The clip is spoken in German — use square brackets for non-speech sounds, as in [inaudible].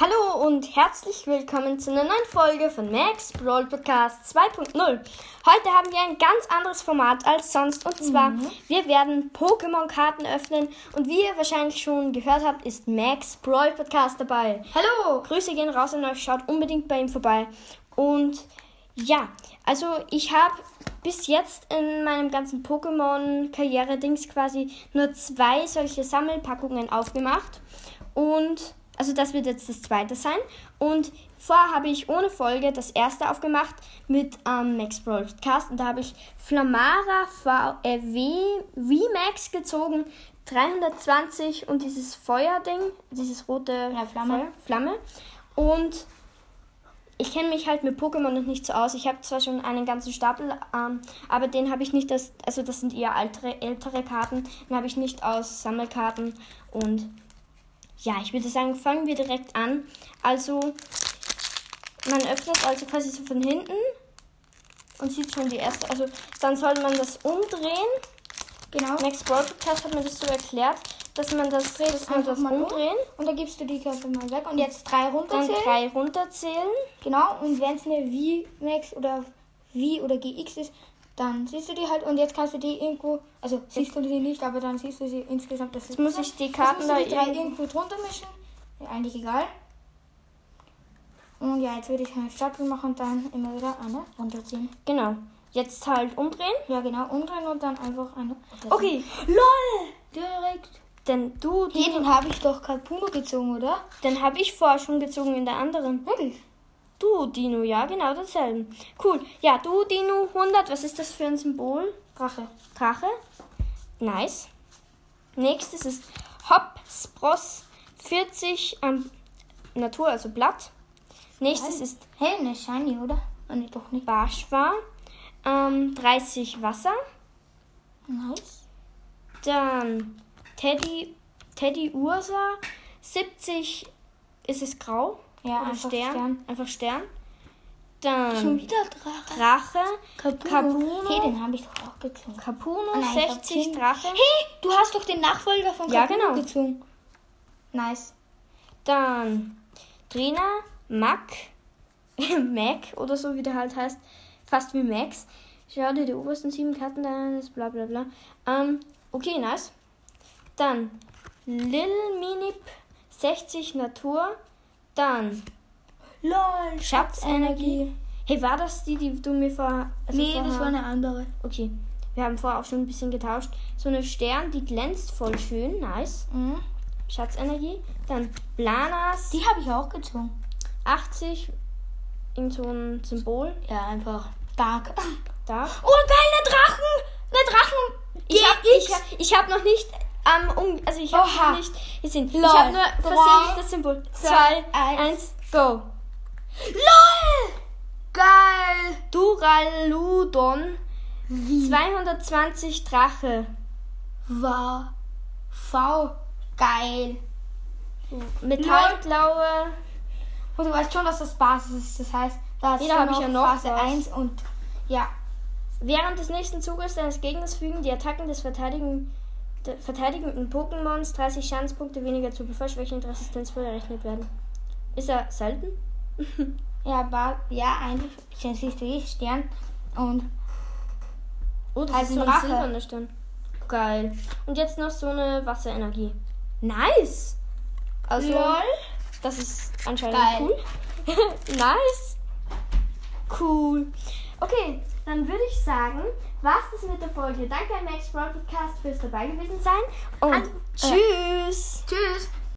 Hallo und herzlich willkommen zu einer neuen Folge von Max Brawl Podcast 2.0. Heute haben wir ein ganz anderes Format als sonst und zwar Mhm. wir werden Pokémon-Karten öffnen und wie ihr wahrscheinlich schon gehört habt, ist Max Brawl Podcast dabei. Hallo! Grüße gehen raus an euch, schaut unbedingt bei ihm vorbei. Und ja, also ich habe bis jetzt in meinem ganzen Pokémon-Karriere-Dings quasi nur zwei solche Sammelpackungen aufgemacht. Und also das wird jetzt das zweite sein. Und vorher habe ich ohne Folge das erste aufgemacht mit ähm, Max Broadcast. Und da habe ich Flamara v, äh, v, VMAX gezogen. 320 und dieses Feuerding, dieses rote Ja, Flamme. Feuer, Flamme. Und ich kenne mich halt mit Pokémon noch nicht so aus. Ich habe zwar schon einen ganzen Stapel, ähm, aber den habe ich nicht aus, also das sind eher ältere, ältere Karten, den habe ich nicht aus Sammelkarten. Und ja, ich würde sagen, fangen wir direkt an. Also, man öffnet also quasi so von hinten und sieht schon die erste, also dann soll man das umdrehen. Genau. Max Broadcast hat mir das so erklärt, dass man das, dass man das mal um. umdrehen, Und da gibst du die Karte mal weg. Und jetzt drei dann runterzählen. drei runterzählen. Genau. Und wenn es eine V-Max oder V oder GX ist, dann siehst du die halt. Und jetzt kannst du die irgendwo, also siehst du die nicht, aber dann siehst du sie insgesamt. Das Jetzt muss ich die Karten da die drei irgendwo- drunter mischen. Ja, eigentlich egal. Und ja, jetzt würde ich einen Stapel machen und dann immer wieder eine runterziehen. Genau. Jetzt halt umdrehen. Ja, genau. Umdrehen und dann einfach eine. Okay. LOL! Direkt. Denn du, Dino, den habe ich doch Kapuno gezogen, oder? den habe ich vorher schon gezogen in der anderen. Wirklich? Du, Dino, ja, genau dasselbe. Cool. Ja, du, Dino, 100. Was ist das für ein Symbol? Rache. Drache. Nice. Nächstes ist Hop Spross 40 ähm, Natur, also Blatt. Nächstes ist Hey, eine Shiny, oder? Ah, nee, doch nicht. Barschwa. Ähm, 30 Wasser. Nice. Dann Teddy, Teddy Ursa. 70 ist es grau. Ja, Oder einfach Stern. Stern. Einfach Stern. Schon Dann wieder Drache. Drache. Kapuno. Kapuno. Hey, den habe ich doch auch gezogen. Capuno. Ah, nein, ich hab 60 zehn. Drache. Hey, du hast doch den Nachfolger von Ja, Kapuno genau. gezogen. Nice. Dann Trina, Mac, [laughs] Mac oder so wie der halt heißt. Fast wie Max. Schau dir die obersten sieben Karten deines bla bla bla. Ähm, okay, nice. Dann Lil Minip 60 Natur. Dann LOL, Schatzenergie. Hey, war das die, die du mir vor. Also Nee, das vorher- war eine andere. Okay. Wir haben vorher auch schon ein bisschen getauscht. So eine Stern, die glänzt voll schön. Nice. Mhm. Schatzenergie. Dann Blanas. Die habe ich auch gezogen. 80. Irgend so ein Symbol. Ja, einfach stark. Da. Oh, geil, eine Drachen! Eine Drachen! Ich habe ich hab, ich hab noch nicht. Ähm, um, also ich habe nicht gesehen. Lol. Ich habe nur versehentlich das Symbol. zwei, 2, eins. 1, go. LOL! Geil! Duraludon. 220 Drache. War V. Geil. Metallklaue. Und du weißt schon, dass das Basis ist. Das heißt, da ist Nee, da schon hab ich ja noch Phase was. 1 und ja. Während des nächsten Zuges deines Gegners fügen die Attacken des Verteidigen, der verteidigenden Pokémons 30 Schadenspunkte weniger zu, bevor Schwäche und Resistenz berechnet werden. Ist er selten? [laughs] Ja, ba ja, eigentlich jetzt siehst du eh Stern und Oh, das Halt ist ein so ein Drache. silberner Stern. Geil. Und jetzt noch so eine Wasserenergie. Nice! Also, LOL. das ist anscheinend Geil. cool. [laughs] nice! Cool. Okay, dann würde ich sagen, war's das mit der Folge. Danke an Max Broadcast fürs dabei gewesen sein. Und An- tschüss! Tschüss.